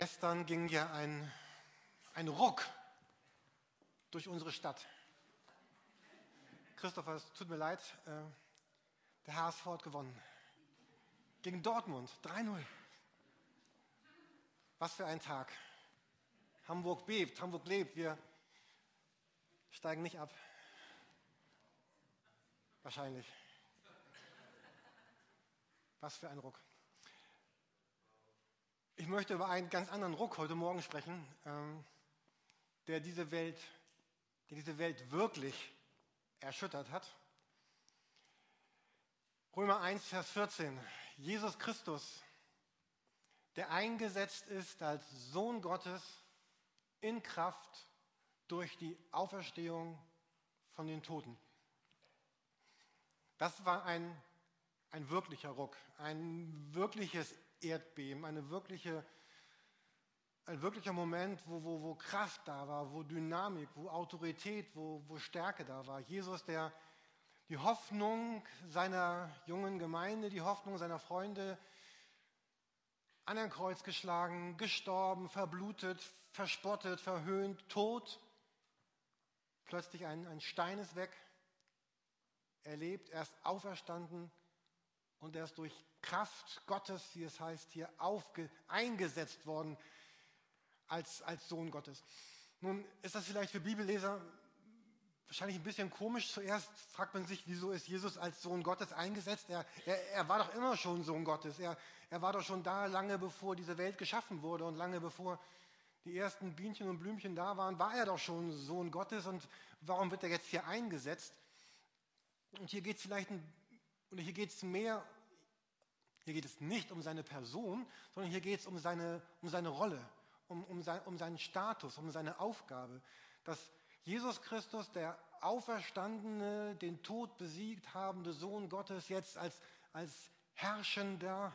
Gestern ging ja ein, ein Ruck durch unsere Stadt. Christopher, es tut mir leid, äh, der HSV hat gewonnen. Gegen Dortmund, 3-0. Was für ein Tag. Hamburg bebt, Hamburg lebt, wir steigen nicht ab. Wahrscheinlich. Was für ein Ruck. Ich möchte über einen ganz anderen Ruck heute Morgen sprechen, ähm, der diese Welt, der diese Welt wirklich erschüttert hat. Römer 1, Vers 14. Jesus Christus, der eingesetzt ist als Sohn Gottes in Kraft durch die Auferstehung von den Toten. Das war ein, ein wirklicher Ruck, ein wirkliches Erdbeben, eine wirkliche, ein wirklicher Moment, wo, wo, wo Kraft da war, wo Dynamik, wo Autorität, wo, wo Stärke da war. Jesus, der die Hoffnung seiner jungen Gemeinde, die Hoffnung seiner Freunde an ein Kreuz geschlagen, gestorben, verblutet, verspottet, verhöhnt, tot. Plötzlich ein, ein Stein ist weg. Er lebt, er ist auferstanden und er ist durch Kraft Gottes, wie es heißt hier, aufge, eingesetzt worden als, als Sohn Gottes. Nun ist das vielleicht für Bibelleser wahrscheinlich ein bisschen komisch. Zuerst fragt man sich, wieso ist Jesus als Sohn Gottes eingesetzt? Er, er, er war doch immer schon Sohn Gottes. Er, er war doch schon da, lange bevor diese Welt geschaffen wurde und lange bevor die ersten Bienchen und Blümchen da waren, war er doch schon Sohn Gottes. Und warum wird er jetzt hier eingesetzt? Und hier geht es vielleicht, ein, oder hier geht es mehr hier geht es nicht um seine Person, sondern hier geht es um seine, um seine Rolle, um, um, sein, um seinen Status, um seine Aufgabe. Dass Jesus Christus, der auferstandene, den Tod besiegt habende Sohn Gottes, jetzt als, als Herrschender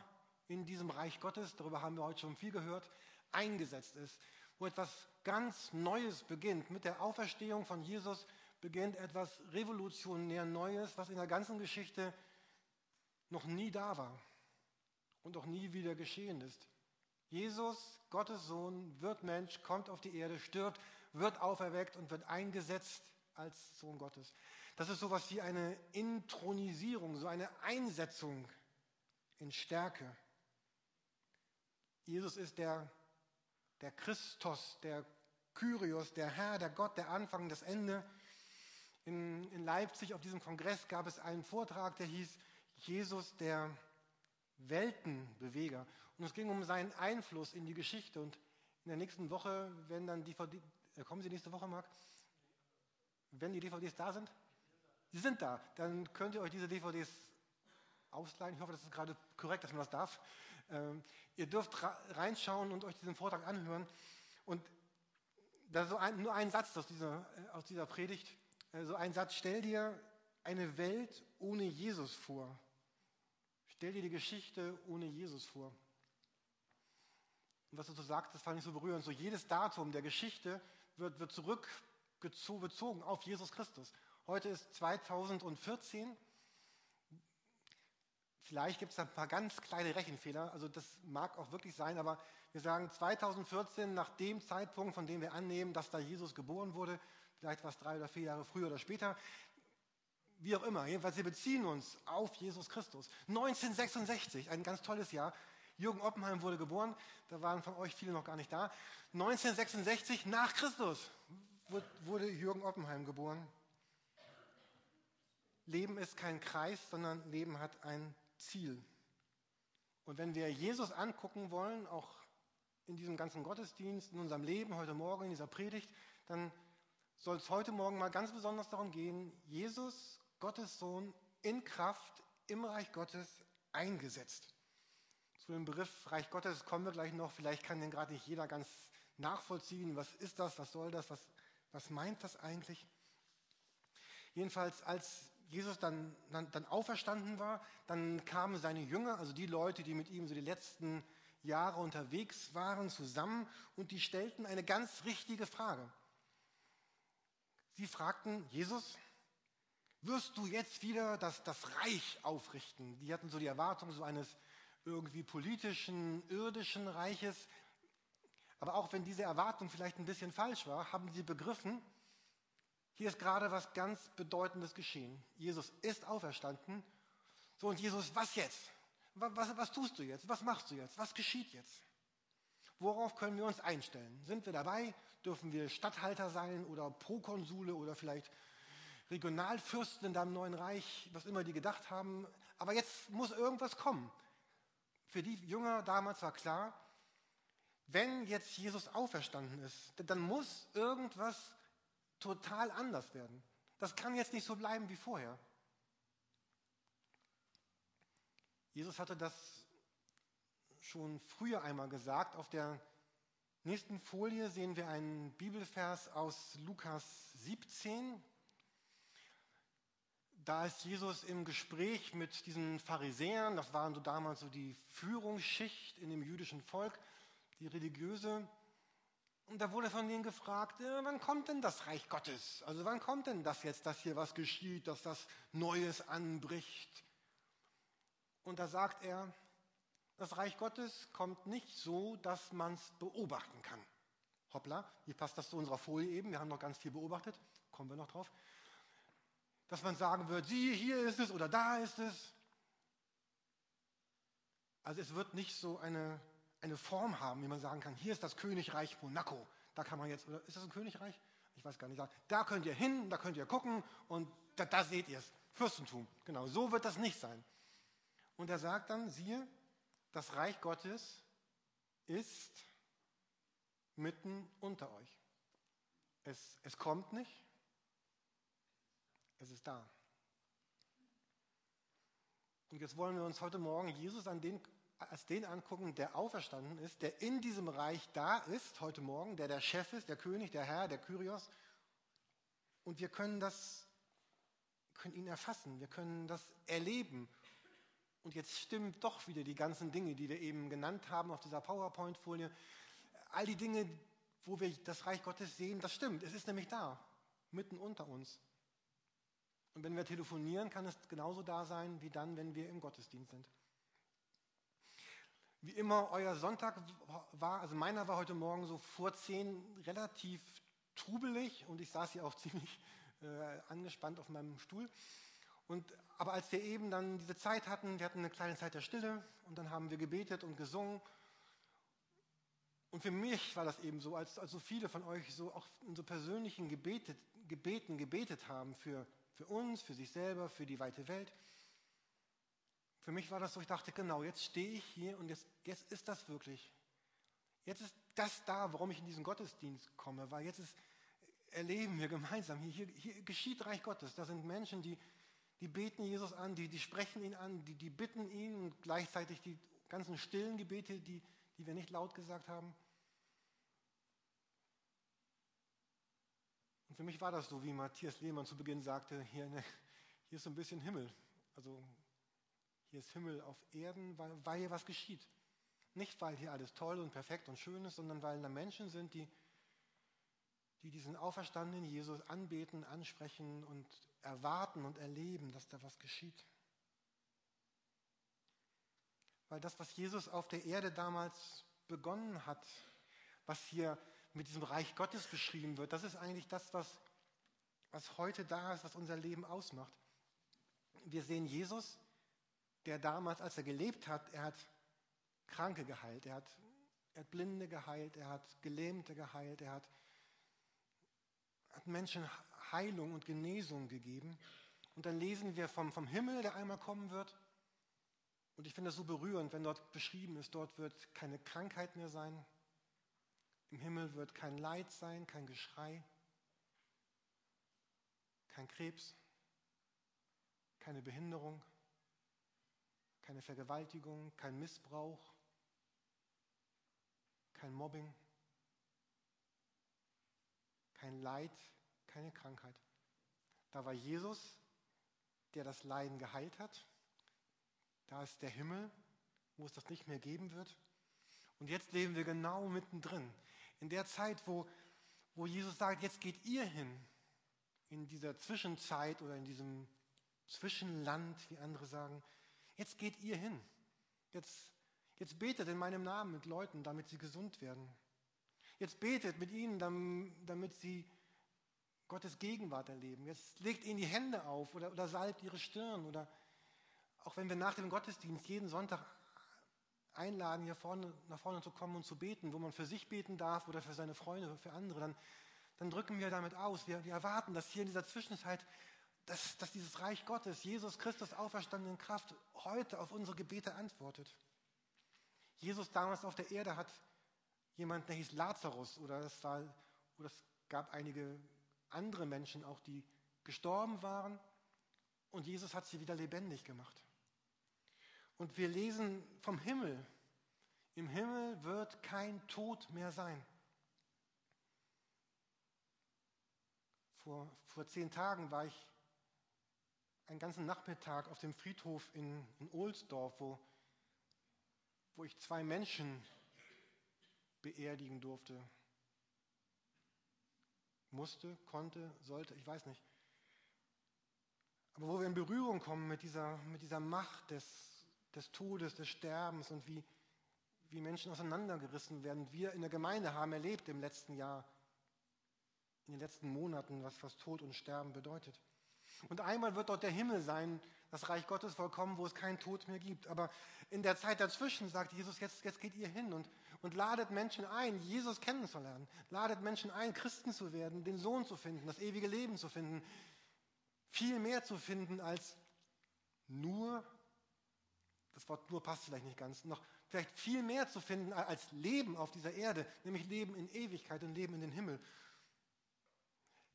in diesem Reich Gottes, darüber haben wir heute schon viel gehört, eingesetzt ist, wo etwas ganz Neues beginnt. Mit der Auferstehung von Jesus beginnt etwas revolutionär Neues, was in der ganzen Geschichte noch nie da war und auch nie wieder geschehen ist. Jesus, Gottes Sohn, wird Mensch, kommt auf die Erde, stirbt, wird auferweckt und wird eingesetzt als Sohn Gottes. Das ist so etwas wie eine Intronisierung, so eine Einsetzung in Stärke. Jesus ist der, der Christus, der Kyrios, der Herr, der Gott, der Anfang, das Ende. In, in Leipzig auf diesem Kongress gab es einen Vortrag, der hieß Jesus, der Weltenbeweger. Und es ging um seinen Einfluss in die Geschichte. Und in der nächsten Woche, wenn dann DVD, äh, kommen Sie nächste Woche, Marc? Wenn die DVDs da sind? Sie sind da. Dann könnt ihr euch diese DVDs ausleihen. Ich hoffe, das ist gerade korrekt, dass man das darf. Ähm, ihr dürft reinschauen und euch diesen Vortrag anhören. Und da so ein, nur ein Satz aus dieser, aus dieser Predigt. Äh, so ein Satz. Stell dir eine Welt ohne Jesus vor. Stell dir die Geschichte ohne Jesus vor. Und was du so sagst, das fand ich so berührend. So jedes Datum der Geschichte wird, wird zurückbezogen auf Jesus Christus. Heute ist 2014. Vielleicht gibt es da ein paar ganz kleine Rechenfehler, also das mag auch wirklich sein, aber wir sagen 2014 nach dem Zeitpunkt, von dem wir annehmen, dass da Jesus geboren wurde, vielleicht war es drei oder vier Jahre früher oder später, wie auch immer, jedenfalls wir beziehen uns auf Jesus Christus. 1966, ein ganz tolles Jahr. Jürgen Oppenheim wurde geboren, da waren von euch viele noch gar nicht da. 1966 nach Christus wurde Jürgen Oppenheim geboren. Leben ist kein Kreis, sondern Leben hat ein Ziel. Und wenn wir Jesus angucken wollen, auch in diesem ganzen Gottesdienst, in unserem Leben, heute Morgen, in dieser Predigt, dann soll es heute Morgen mal ganz besonders darum gehen, Jesus Gottes Sohn in Kraft im Reich Gottes eingesetzt. Zu dem Begriff Reich Gottes kommen wir gleich noch. Vielleicht kann den gerade nicht jeder ganz nachvollziehen. Was ist das? Was soll das? Was, was meint das eigentlich? Jedenfalls, als Jesus dann, dann, dann auferstanden war, dann kamen seine Jünger, also die Leute, die mit ihm so die letzten Jahre unterwegs waren, zusammen und die stellten eine ganz richtige Frage. Sie fragten, Jesus, wirst du jetzt wieder das, das Reich aufrichten? Die hatten so die Erwartung so eines irgendwie politischen, irdischen Reiches. Aber auch wenn diese Erwartung vielleicht ein bisschen falsch war, haben sie begriffen, hier ist gerade was ganz Bedeutendes geschehen. Jesus ist auferstanden. So, und Jesus, was jetzt? Was, was, was tust du jetzt? Was machst du jetzt? Was geschieht jetzt? Worauf können wir uns einstellen? Sind wir dabei? Dürfen wir Statthalter sein oder Prokonsule oder vielleicht Regionalfürsten in deinem neuen Reich, was immer die gedacht haben? Aber jetzt muss irgendwas kommen. Für die Jünger damals war klar, wenn jetzt Jesus auferstanden ist, dann muss irgendwas total anders werden. Das kann jetzt nicht so bleiben wie vorher. Jesus hatte das schon früher einmal gesagt. Auf der nächsten Folie sehen wir einen Bibelvers aus Lukas 17. Da ist Jesus im Gespräch mit diesen Pharisäern, das waren so damals so die Führungsschicht in dem jüdischen Volk, die religiöse. Und da wurde von denen gefragt, äh, wann kommt denn das Reich Gottes? Also wann kommt denn das jetzt, dass hier was geschieht, dass das Neues anbricht? Und da sagt er, das Reich Gottes kommt nicht so, dass man es beobachten kann. Hoppla, wie passt das zu unserer Folie eben? Wir haben noch ganz viel beobachtet, kommen wir noch drauf. Dass man sagen wird, siehe, hier ist es oder da ist es. Also es wird nicht so eine eine Form haben, wie man sagen kann, hier ist das Königreich Monaco. Da kann man jetzt, oder ist das ein Königreich? Ich weiß gar nicht. Da könnt ihr hin, da könnt ihr gucken und da, da seht ihr es. Fürstentum. Genau, so wird das nicht sein. Und er sagt dann, siehe, das Reich Gottes ist mitten unter euch. Es, es kommt nicht, es ist da. Und jetzt wollen wir uns heute Morgen Jesus den als den angucken, der auferstanden ist, der in diesem Reich da ist heute Morgen, der der Chef ist, der König, der Herr, der Kyrios. Und wir können das, können ihn erfassen, wir können das erleben. Und jetzt stimmen doch wieder die ganzen Dinge, die wir eben genannt haben auf dieser PowerPoint-Folie. All die Dinge, wo wir das Reich Gottes sehen, das stimmt. Es ist nämlich da, mitten unter uns. Und wenn wir telefonieren, kann es genauso da sein, wie dann, wenn wir im Gottesdienst sind wie immer euer Sonntag war, also meiner war heute Morgen so vor zehn relativ trubelig und ich saß hier auch ziemlich äh, angespannt auf meinem Stuhl. Und, aber als wir eben dann diese Zeit hatten, wir hatten eine kleine Zeit der Stille und dann haben wir gebetet und gesungen. Und für mich war das eben so, als, als so viele von euch so auch in so persönlichen Gebetet, Gebeten gebetet haben für, für uns, für sich selber, für die weite Welt. Für mich war das so, ich dachte, genau, jetzt stehe ich hier und jetzt, jetzt ist das wirklich. Jetzt ist das da, warum ich in diesen Gottesdienst komme, weil jetzt ist, erleben wir gemeinsam, hier, hier, geschieht Reich Gottes. Da sind Menschen, die, die beten Jesus an, die, die sprechen ihn an, die, die bitten ihn und gleichzeitig die ganzen stillen Gebete, die, die wir nicht laut gesagt haben. Und für mich war das so, wie Matthias Lehmann zu Beginn sagte, hier, ne, hier ist so ein bisschen Himmel. Also hier ist Himmel auf Erden, weil, weil hier was geschieht. Nicht, weil hier alles toll und perfekt und schön ist, sondern weil da Menschen sind, die, die diesen auferstandenen Jesus anbeten, ansprechen und erwarten und erleben, dass da was geschieht. Weil das, was Jesus auf der Erde damals begonnen hat, was hier mit diesem Reich Gottes beschrieben wird, das ist eigentlich das, was, was heute da ist, was unser Leben ausmacht. Wir sehen Jesus, der damals, als er gelebt hat, er hat Kranke geheilt, er hat, er hat Blinde geheilt, er hat Gelähmte geheilt, er hat, hat Menschen Heilung und Genesung gegeben. Und dann lesen wir vom, vom Himmel, der einmal kommen wird. Und ich finde das so berührend, wenn dort beschrieben ist, dort wird keine Krankheit mehr sein. Im Himmel wird kein Leid sein, kein Geschrei, kein Krebs, keine Behinderung, keine Vergewaltigung, kein Missbrauch, kein Mobbing, kein Leid, keine Krankheit. Da war Jesus, der das Leiden geheilt hat. Da ist der Himmel, wo es das nicht mehr geben wird. Und jetzt leben wir genau mittendrin. In der Zeit, wo, wo Jesus sagt, jetzt geht ihr hin. In dieser Zwischenzeit oder in diesem Zwischenland, wie andere sagen, Jetzt geht ihr hin. Jetzt, jetzt betet in meinem Namen mit Leuten, damit sie gesund werden. Jetzt betet mit ihnen, damit sie Gottes Gegenwart erleben. Jetzt legt ihnen die Hände auf oder, oder salbt ihre Stirn. Oder auch wenn wir nach dem Gottesdienst jeden Sonntag einladen, hier vorne, nach vorne zu kommen und zu beten, wo man für sich beten darf oder für seine Freunde für andere, dann, dann drücken wir damit aus. Wir, wir erwarten, dass hier in dieser Zwischenzeit, dass, dass dieses Reich Gottes, Jesus Christus auferstanden in Kraft, heute auf unsere Gebete antwortet. Jesus damals auf der Erde hat jemand, der hieß Lazarus, oder es, war, oder es gab einige andere Menschen auch, die gestorben waren, und Jesus hat sie wieder lebendig gemacht. Und wir lesen vom Himmel. Im Himmel wird kein Tod mehr sein. Vor, vor zehn Tagen war ich einen ganzen Nachmittag auf dem Friedhof in, in Ohlsdorf, wo, wo ich zwei Menschen beerdigen durfte. Musste, konnte, sollte, ich weiß nicht. Aber wo wir in Berührung kommen mit dieser, mit dieser Macht des, des Todes, des Sterbens und wie, wie Menschen auseinandergerissen werden. Wir in der Gemeinde haben erlebt im letzten Jahr, in den letzten Monaten, was, was Tod und Sterben bedeutet. Und einmal wird dort der Himmel sein, das Reich Gottes vollkommen, wo es keinen Tod mehr gibt. Aber in der Zeit dazwischen sagt Jesus, jetzt, jetzt geht ihr hin und, und ladet Menschen ein, Jesus kennenzulernen. Ladet Menschen ein, Christen zu werden, den Sohn zu finden, das ewige Leben zu finden. Viel mehr zu finden als nur, das Wort nur passt vielleicht nicht ganz, noch vielleicht viel mehr zu finden als Leben auf dieser Erde, nämlich Leben in Ewigkeit und Leben in den Himmel.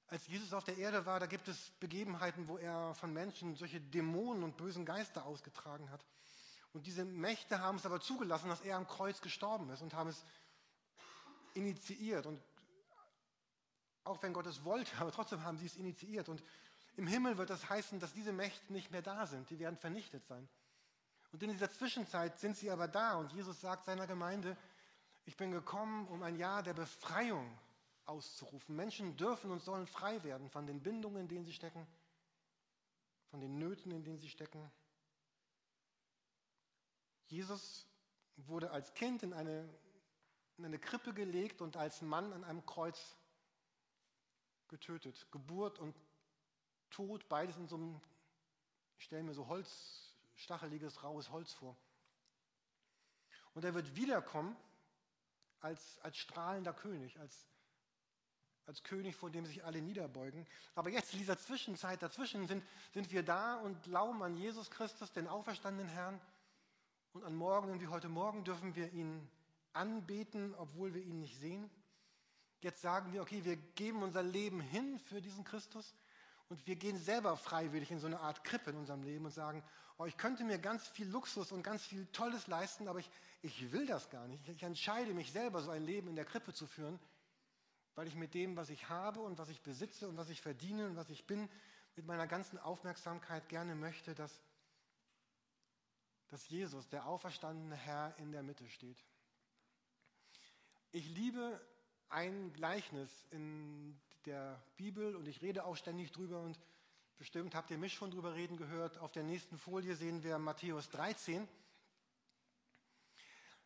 Als Jesus auf der Erde war, da gibt es Begebenheiten, wo er von Menschen solche Dämonen und bösen Geister ausgetragen hat. Und diese Mächte haben es aber zugelassen, dass er am Kreuz gestorben ist und haben es initiiert. Und auch wenn Gott es wollte, aber trotzdem haben sie es initiiert. Und im Himmel wird das heißen, dass diese Mächte nicht mehr da sind. Die werden vernichtet sein. Und in dieser Zwischenzeit sind sie aber da. Und Jesus sagt seiner Gemeinde, ich bin gekommen, um ein Jahr der Befreiung auszurufen. Menschen dürfen und sollen frei werden von den Bindungen, in denen sie stecken, von den Nöten, in denen sie stecken. Jesus wurde als Kind in eine, in eine Krippe gelegt und als Mann an einem Kreuz getötet. Geburt und Tod, beides in so einem, ich stelle mir so Holz, stacheliges, raues Holz vor. Und er wird wiederkommen als, als strahlender König, als als König, vor dem sich alle niederbeugen. Aber jetzt in dieser Zwischenzeit dazwischen sind, sind wir da und glauben an Jesus Christus, den auferstandenen Herrn. Und an Morgen wie heute Morgen dürfen wir ihn anbeten, obwohl wir ihn nicht sehen. Jetzt sagen wir, okay, wir geben unser Leben hin für diesen Christus und wir gehen selber freiwillig in so eine Art Krippe in unserem Leben und sagen, oh, ich könnte mir ganz viel Luxus und ganz viel Tolles leisten, aber ich, ich will das gar nicht. Ich entscheide mich selber, so ein Leben in der Krippe zu führen weil ich mit dem, was ich habe und was ich besitze und was ich verdiene und was ich bin, mit meiner ganzen Aufmerksamkeit gerne möchte, dass, dass Jesus, der auferstandene Herr, in der Mitte steht. Ich liebe ein Gleichnis in der Bibel und ich rede auch ständig drüber und bestimmt habt ihr mich schon drüber reden gehört. Auf der nächsten Folie sehen wir Matthäus 13.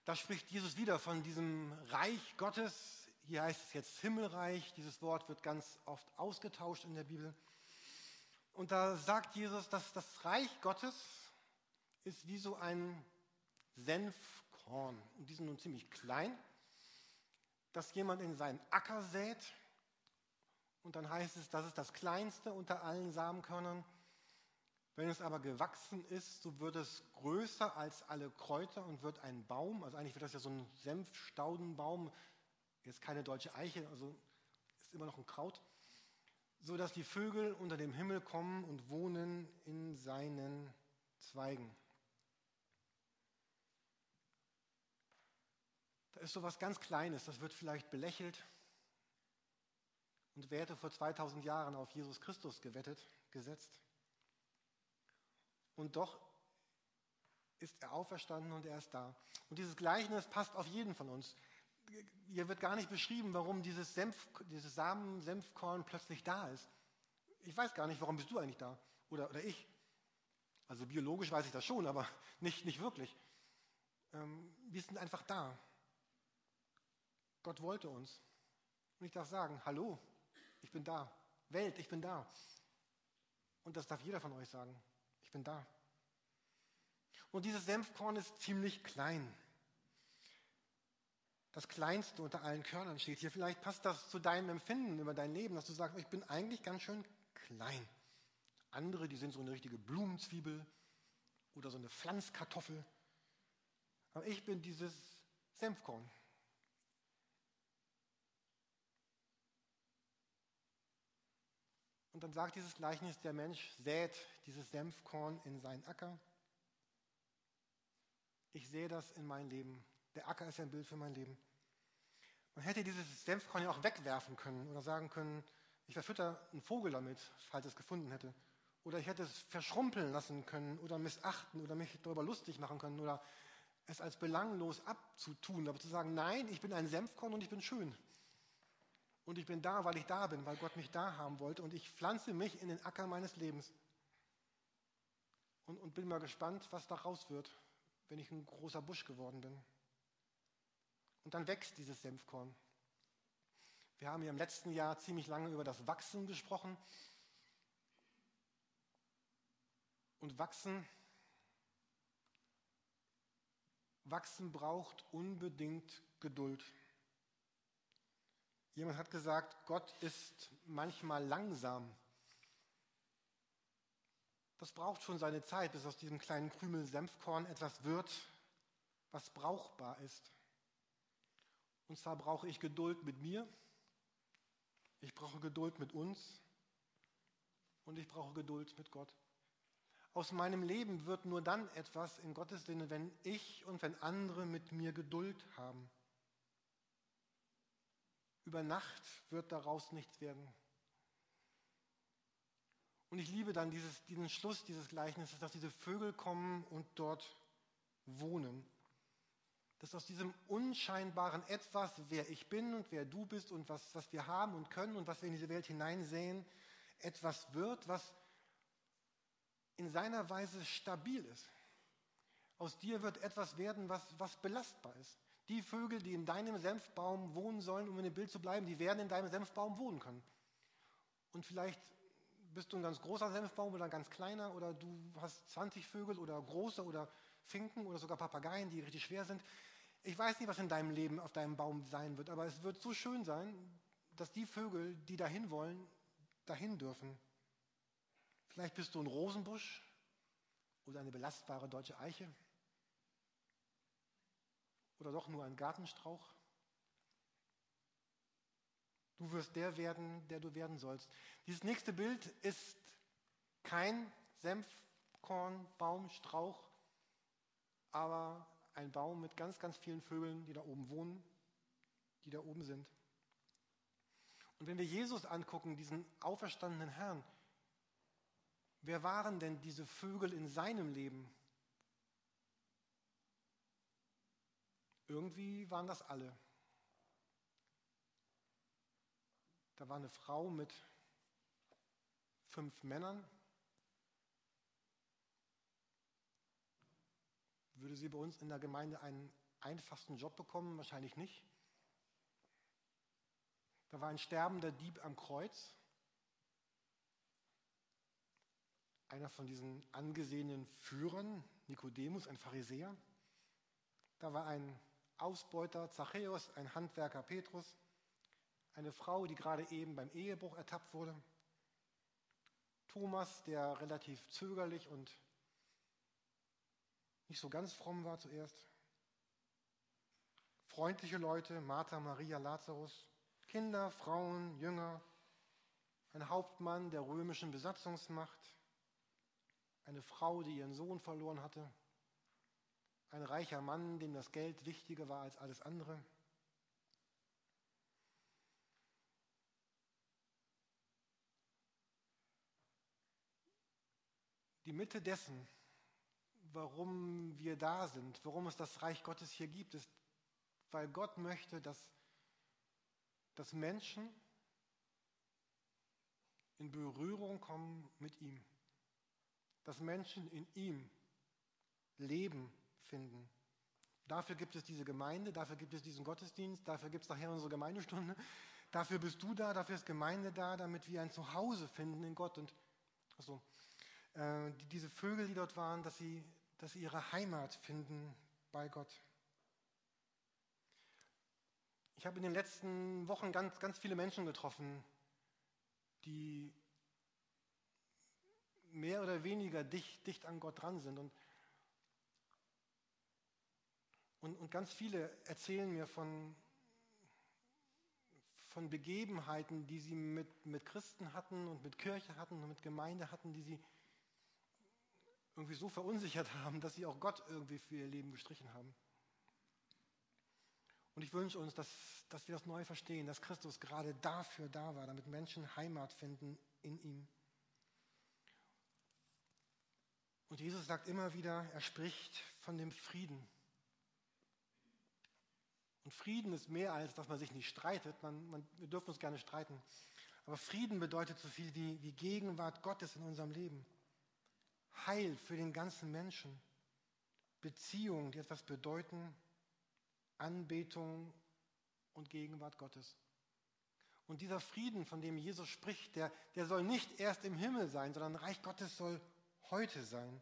Da spricht Jesus wieder von diesem Reich Gottes, hier heißt es jetzt Himmelreich. Dieses Wort wird ganz oft ausgetauscht in der Bibel. Und da sagt Jesus, dass das Reich Gottes ist wie so ein Senfkorn. Und die sind nun ziemlich klein, dass jemand in seinen Acker sät. Und dann heißt es, das ist das kleinste unter allen Samenkörnern. Wenn es aber gewachsen ist, so wird es größer als alle Kräuter und wird ein Baum, also eigentlich wird das ja so ein Senfstaudenbaum, Jetzt keine deutsche Eiche, also ist immer noch ein Kraut, so dass die Vögel unter dem Himmel kommen und wohnen in seinen Zweigen. Da ist so was ganz Kleines, das wird vielleicht belächelt. Und wer hätte vor 2000 Jahren auf Jesus Christus gewettet, gesetzt? Und doch ist er auferstanden und er ist da. Und dieses Gleichnis passt auf jeden von uns hier wird gar nicht beschrieben, warum dieses, Senf, dieses Samen-Senfkorn plötzlich da ist. Ich weiß gar nicht, warum bist du eigentlich da? Oder, oder ich? Also biologisch weiß ich das schon, aber nicht, nicht wirklich. Ähm, wir sind einfach da. Gott wollte uns. Und ich darf sagen, hallo, ich bin da. Welt, ich bin da. Und das darf jeder von euch sagen. Ich bin da. Und dieses Senfkorn ist ziemlich klein. Das kleinste unter allen Körnern steht hier. Vielleicht passt das zu deinem Empfinden über dein Leben, dass du sagst, ich bin eigentlich ganz schön klein. Andere, die sind so eine richtige Blumenzwiebel oder so eine Pflanzkartoffel. Aber ich bin dieses Senfkorn. Und dann sagt dieses Gleichnis, der Mensch sät dieses Senfkorn in seinen Acker. Ich sehe das in mein Leben. Der Acker ist ja ein Bild für mein Leben. Man hätte dieses Senfkorn ja auch wegwerfen können oder sagen können, ich verfütter einen Vogel damit, falls es gefunden hätte. Oder ich hätte es verschrumpeln lassen können oder missachten oder mich darüber lustig machen können oder es als belanglos abzutun, aber zu sagen, nein, ich bin ein Senfkorn und ich bin schön. Und ich bin da, weil ich da bin, weil Gott mich da haben wollte. Und ich pflanze mich in den Acker meines Lebens. Und, und bin mal gespannt, was daraus wird, wenn ich ein großer Busch geworden bin. Und dann wächst dieses Senfkorn. Wir haben ja im letzten Jahr ziemlich lange über das Wachsen gesprochen. Und wachsen, wachsen braucht unbedingt Geduld. Jemand hat gesagt, Gott ist manchmal langsam. Das braucht schon seine Zeit, bis aus diesem kleinen Krümel Senfkorn etwas wird, was brauchbar ist. Und zwar brauche ich Geduld mit mir, ich brauche Geduld mit uns und ich brauche Geduld mit Gott. Aus meinem Leben wird nur dann etwas in Gottes Sinne, wenn ich und wenn andere mit mir Geduld haben. Über Nacht wird daraus nichts werden. Und ich liebe dann dieses, diesen Schluss dieses Gleichnisses, dass diese Vögel kommen und dort wohnen. Dass aus diesem unscheinbaren Etwas, wer ich bin und wer du bist und was, was wir haben und können und was wir in diese Welt hineinsehen, etwas wird, was in seiner Weise stabil ist. Aus dir wird etwas werden, was, was belastbar ist. Die Vögel, die in deinem Senfbaum wohnen sollen, um in dem Bild zu bleiben, die werden in deinem Senfbaum wohnen können. Und vielleicht bist du ein ganz großer Senfbaum oder ein ganz kleiner oder du hast 20 Vögel oder große oder Finken oder sogar Papageien, die richtig schwer sind. Ich weiß nicht, was in deinem Leben auf deinem Baum sein wird, aber es wird so schön sein, dass die Vögel, die dahin wollen, dahin dürfen. Vielleicht bist du ein Rosenbusch oder eine belastbare deutsche Eiche oder doch nur ein Gartenstrauch? Du wirst der werden, der du werden sollst. Dieses nächste Bild ist kein Senfkorn, Baum, Strauch, aber ein Baum mit ganz, ganz vielen Vögeln, die da oben wohnen, die da oben sind. Und wenn wir Jesus angucken, diesen auferstandenen Herrn, wer waren denn diese Vögel in seinem Leben? Irgendwie waren das alle. Da war eine Frau mit fünf Männern. Würde sie bei uns in der Gemeinde einen einfachsten Job bekommen? Wahrscheinlich nicht. Da war ein sterbender Dieb am Kreuz. Einer von diesen angesehenen Führern, Nikodemus, ein Pharisäer. Da war ein Ausbeuter Zachäus, ein Handwerker Petrus, eine Frau, die gerade eben beim Ehebruch ertappt wurde, Thomas, der relativ zögerlich und nicht so ganz fromm war zuerst, freundliche Leute, Martha, Maria, Lazarus, Kinder, Frauen, Jünger, ein Hauptmann der römischen Besatzungsmacht, eine Frau, die ihren Sohn verloren hatte, ein reicher Mann, dem das Geld wichtiger war als alles andere. Die Mitte dessen, warum wir da sind, warum es das Reich Gottes hier gibt, ist, weil Gott möchte, dass, dass Menschen in Berührung kommen mit ihm, dass Menschen in ihm leben finden, Dafür gibt es diese Gemeinde, dafür gibt es diesen Gottesdienst, dafür gibt es nachher unsere Gemeindestunde. Dafür bist du da, dafür ist Gemeinde da, damit wir ein Zuhause finden in Gott. Und also, äh, die, diese Vögel, die dort waren, dass sie, dass sie ihre Heimat finden bei Gott. Ich habe in den letzten Wochen ganz, ganz viele Menschen getroffen, die mehr oder weniger dicht, dicht an Gott dran sind. Und, und, und ganz viele erzählen mir von, von Begebenheiten, die sie mit, mit Christen hatten und mit Kirche hatten und mit Gemeinde hatten, die sie irgendwie so verunsichert haben, dass sie auch Gott irgendwie für ihr Leben gestrichen haben. Und ich wünsche uns, dass, dass wir das neu verstehen, dass Christus gerade dafür da war, damit Menschen Heimat finden in ihm. Und Jesus sagt immer wieder, er spricht von dem Frieden. Und Frieden ist mehr als, dass man sich nicht streitet. Man, man, wir dürfen uns gerne streiten. Aber Frieden bedeutet so viel wie, wie Gegenwart Gottes in unserem Leben. Heil für den ganzen Menschen. Beziehungen, die etwas bedeuten. Anbetung und Gegenwart Gottes. Und dieser Frieden, von dem Jesus spricht, der, der soll nicht erst im Himmel sein, sondern Reich Gottes soll heute sein.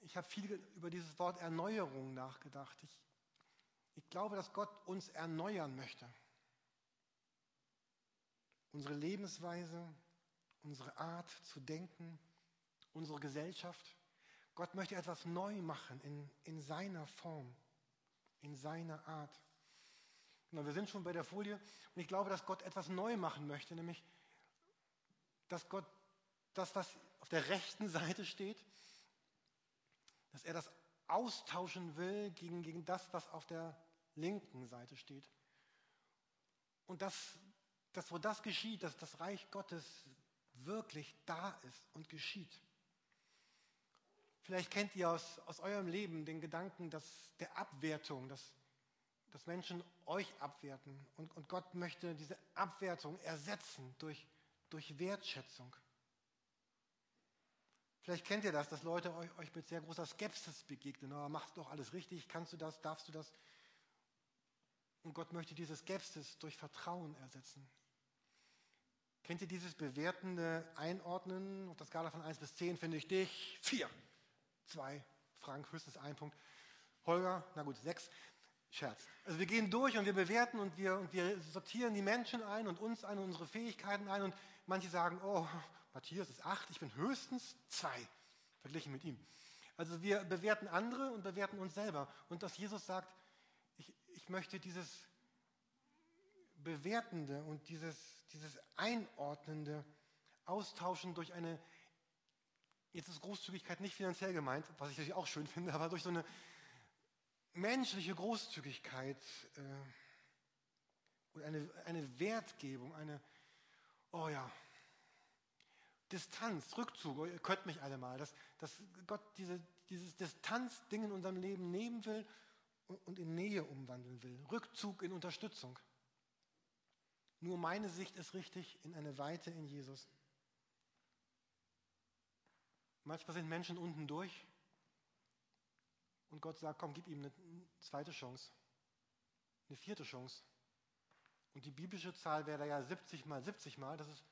Ich habe viel über dieses Wort Erneuerung nachgedacht. Ich, ich glaube, dass Gott uns erneuern möchte. Unsere Lebensweise, unsere Art zu denken, unsere Gesellschaft. Gott möchte etwas neu machen in, in seiner Form, in seiner Art. Genau, wir sind schon bei der Folie und ich glaube, dass Gott etwas neu machen möchte, nämlich, dass Gott das, was auf der rechten Seite steht, dass er das austauschen will gegen, gegen das, was auf der linken Seite steht. Und dass, dass wo das geschieht, dass das Reich Gottes wirklich da ist und geschieht. Vielleicht kennt ihr aus, aus eurem Leben den Gedanken dass der Abwertung, dass, dass Menschen euch abwerten. Und, und Gott möchte diese Abwertung ersetzen durch, durch Wertschätzung. Vielleicht kennt ihr das, dass Leute euch, euch mit sehr großer Skepsis begegnen. Aber machst du doch alles richtig? Kannst du das? Darfst du das? Und Gott möchte diese Skepsis durch Vertrauen ersetzen. Kennt ihr dieses bewertende Einordnen? Auf der Skala von 1 bis 10 finde ich dich 4, 2, Frank höchstens ein Punkt. Holger, na gut, 6. Scherz. Also wir gehen durch und wir bewerten und wir, und wir sortieren die Menschen ein und uns ein, unsere Fähigkeiten ein und manche sagen, oh, Matthias ist acht, ich bin höchstens zwei, verglichen mit ihm. Also wir bewerten andere und bewerten uns selber. Und dass Jesus sagt, möchte dieses Bewertende und dieses, dieses Einordnende austauschen durch eine, jetzt ist Großzügigkeit nicht finanziell gemeint, was ich natürlich auch schön finde, aber durch so eine menschliche Großzügigkeit äh, und eine, eine Wertgebung, eine, oh ja, Distanz, Rückzug, ihr könnt mich alle mal, dass, dass Gott diese, dieses Distanzding in unserem Leben nehmen will und in Nähe umwandeln will. Rückzug in Unterstützung. Nur meine Sicht ist richtig in eine Weite in Jesus. Manchmal sind Menschen unten durch und Gott sagt, komm, gib ihm eine zweite Chance, eine vierte Chance. Und die biblische Zahl wäre ja 70 mal 70 mal, das ist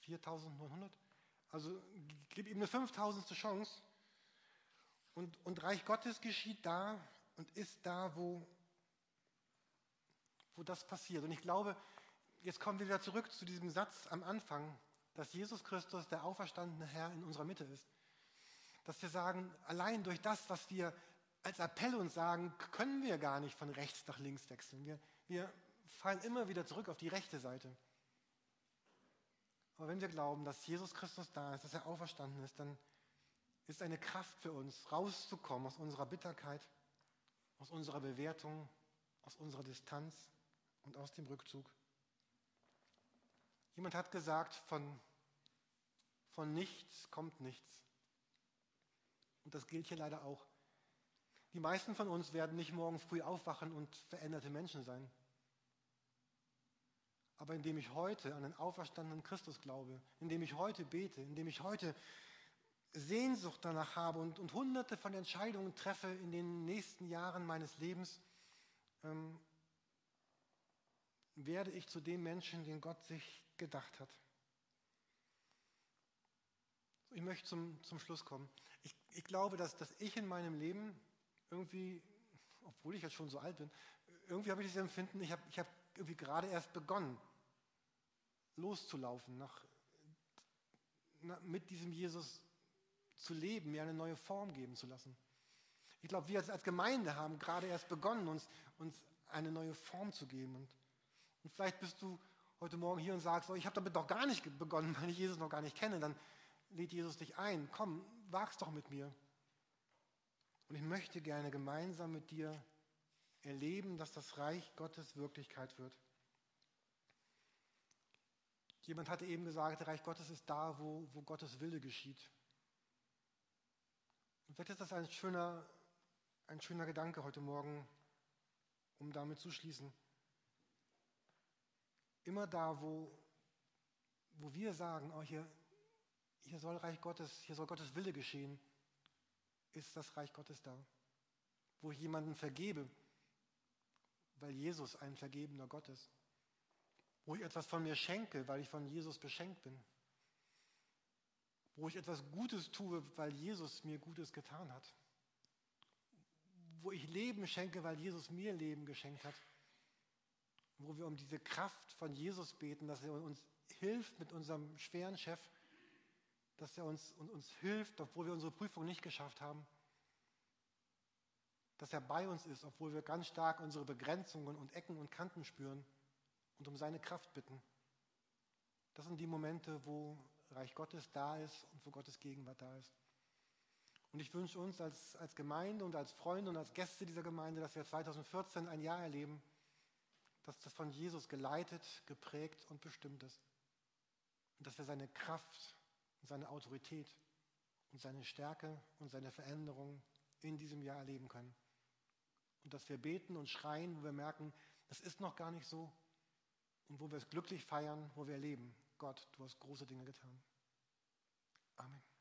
4900. Also gib ihm eine 5000. Chance. Und, und Reich Gottes geschieht da und ist da, wo, wo das passiert. Und ich glaube, jetzt kommen wir wieder zurück zu diesem Satz am Anfang, dass Jesus Christus der auferstandene Herr in unserer Mitte ist. Dass wir sagen, allein durch das, was wir als Appell uns sagen, können wir gar nicht von rechts nach links wechseln. Wir, wir fallen immer wieder zurück auf die rechte Seite. Aber wenn wir glauben, dass Jesus Christus da ist, dass er auferstanden ist, dann ist eine Kraft für uns, rauszukommen aus unserer Bitterkeit, aus unserer Bewertung, aus unserer Distanz und aus dem Rückzug. Jemand hat gesagt, von, von nichts kommt nichts. Und das gilt hier leider auch. Die meisten von uns werden nicht morgen früh aufwachen und veränderte Menschen sein. Aber indem ich heute an den auferstandenen Christus glaube, indem ich heute bete, indem ich heute Sehnsucht danach habe und, und hunderte von Entscheidungen treffe in den nächsten Jahren meines Lebens, ähm, werde ich zu dem Menschen, den Gott sich gedacht hat. Ich möchte zum, zum Schluss kommen. Ich, ich glaube, dass, dass ich in meinem Leben irgendwie, obwohl ich jetzt schon so alt bin, irgendwie habe ich das Empfinden, ich habe ich hab irgendwie gerade erst begonnen, loszulaufen, nach, na, mit diesem Jesus zu leben, mir eine neue Form geben zu lassen. Ich glaube, wir als, Gemeinde haben gerade erst begonnen, uns, uns eine neue Form zu geben. Und, und vielleicht bist du heute Morgen hier und sagst, oh, ich habe damit noch gar nicht begonnen, weil ich Jesus noch gar nicht kenne. Dann lädt Jesus dich ein. Komm, wag's doch mit mir. Und ich möchte gerne gemeinsam mit dir erleben, dass das Reich Gottes Wirklichkeit wird. Jemand hatte eben gesagt, Reich Gottes ist da, wo, wo Gottes Wille geschieht. Vielleicht ist das ein schöner, ein schöner Gedanke heute Morgen, um damit zu schließen. Immer da, wo, wo wir sagen, oh, hier, hier soll Reich Gottes, hier soll Gottes Wille geschehen, ist das Reich Gottes da. Wo ich jemanden vergebe, weil Jesus ein vergebender Gott ist. Wo ich etwas von mir schenke, weil ich von Jesus beschenkt bin. Wo ich etwas Gutes tue, weil Jesus mir Gutes getan hat. Wo ich Leben schenke, weil Jesus mir Leben geschenkt hat. Wo wir um diese Kraft von Jesus beten, dass er uns hilft mit unserem schweren Chef, dass er uns, uns hilft, obwohl wir unsere Prüfung nicht geschafft haben. Dass er bei uns ist, obwohl wir ganz stark unsere Begrenzungen und Ecken und Kanten spüren und um seine Kraft bitten. Das sind die Momente, wo Reich Gottes da ist und wo Gottes Gegenwart da ist. Und ich wünsche uns als, als Gemeinde und als Freunde und als Gäste dieser Gemeinde, dass wir 2014 ein Jahr erleben, dass das von Jesus geleitet, geprägt und bestimmt ist. Und dass wir seine Kraft und seine Autorität und seine Stärke und seine Veränderung in diesem Jahr erleben können. Und dass wir beten und schreien, wo wir merken, das ist noch gar nicht so. Und wo wir es glücklich feiern, wo wir erleben, Gott, du hast große Dinge getan. Amen.